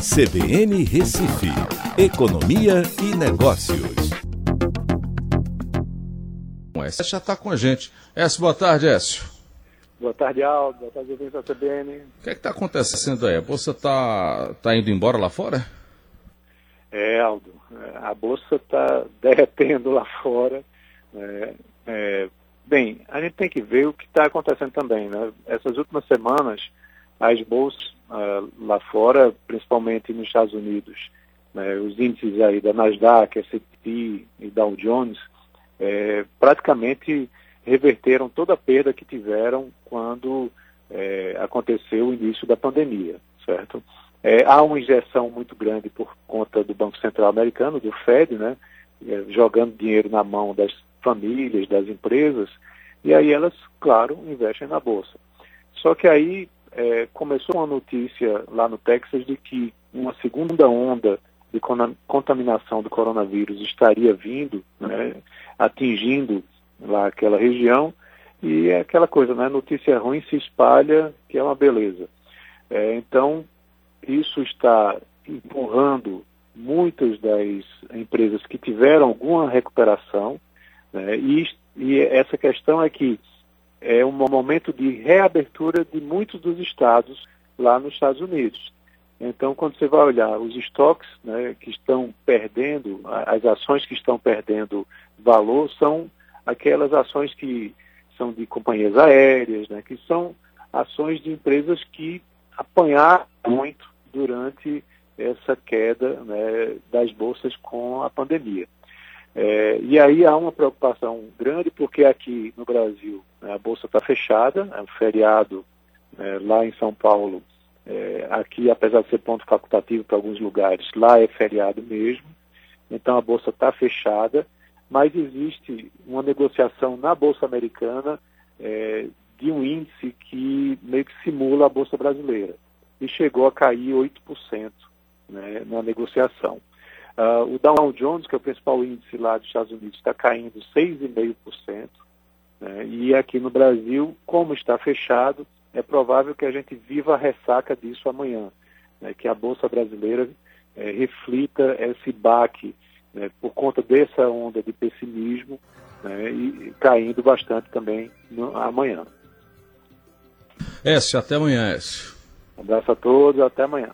CBN Recife, Economia e Negócios. Écio já está com a gente. Écio, boa tarde, Écio. Boa tarde, Aldo. Boa tarde, ouvintes da CBN. O que é está acontecendo aí? A Bolsa está tá indo embora lá fora? É, Aldo. A Bolsa está derretendo lá fora. É, é, bem, a gente tem que ver o que está acontecendo também. Né? Essas últimas semanas, as bolsas uh, lá fora, principalmente nos Estados Unidos, né, os índices aí da Nasdaq, S&P e Dow Jones, é, praticamente reverteram toda a perda que tiveram quando é, aconteceu o início da pandemia, certo? É, há uma injeção muito grande por conta do Banco Central Americano, do Fed, né, é, jogando dinheiro na mão das famílias, das empresas, e aí elas, claro, investem na bolsa. Só que aí é, começou uma notícia lá no Texas de que uma segunda onda de contaminação do coronavírus estaria vindo, né, atingindo lá aquela região, e é aquela coisa, né, notícia ruim se espalha, que é uma beleza. É, então, isso está empurrando muitas das empresas que tiveram alguma recuperação, né, e, e essa questão é que é um momento de reabertura de muitos dos estados lá nos Estados Unidos. Então, quando você vai olhar os estoques né, que estão perdendo, as ações que estão perdendo valor, são aquelas ações que são de companhias aéreas, né, que são ações de empresas que apanharam muito durante essa queda né, das bolsas com a pandemia. É, e aí há uma preocupação grande, porque aqui no Brasil né, a Bolsa está fechada, é um feriado é, lá em São Paulo, é, aqui apesar de ser ponto facultativo para alguns lugares, lá é feriado mesmo, então a Bolsa está fechada, mas existe uma negociação na Bolsa Americana é, de um índice que meio que simula a Bolsa Brasileira, e chegou a cair 8% né, na negociação. Uh, o Dow Jones, que é o principal índice lá dos Estados Unidos, está caindo 6,5%. Né? E aqui no Brasil, como está fechado, é provável que a gente viva a ressaca disso amanhã. Né? Que a Bolsa Brasileira é, reflita esse baque né? por conta dessa onda de pessimismo né? e caindo bastante também no, amanhã. Écio, até amanhã, Écio. Um abraço a todos, até amanhã.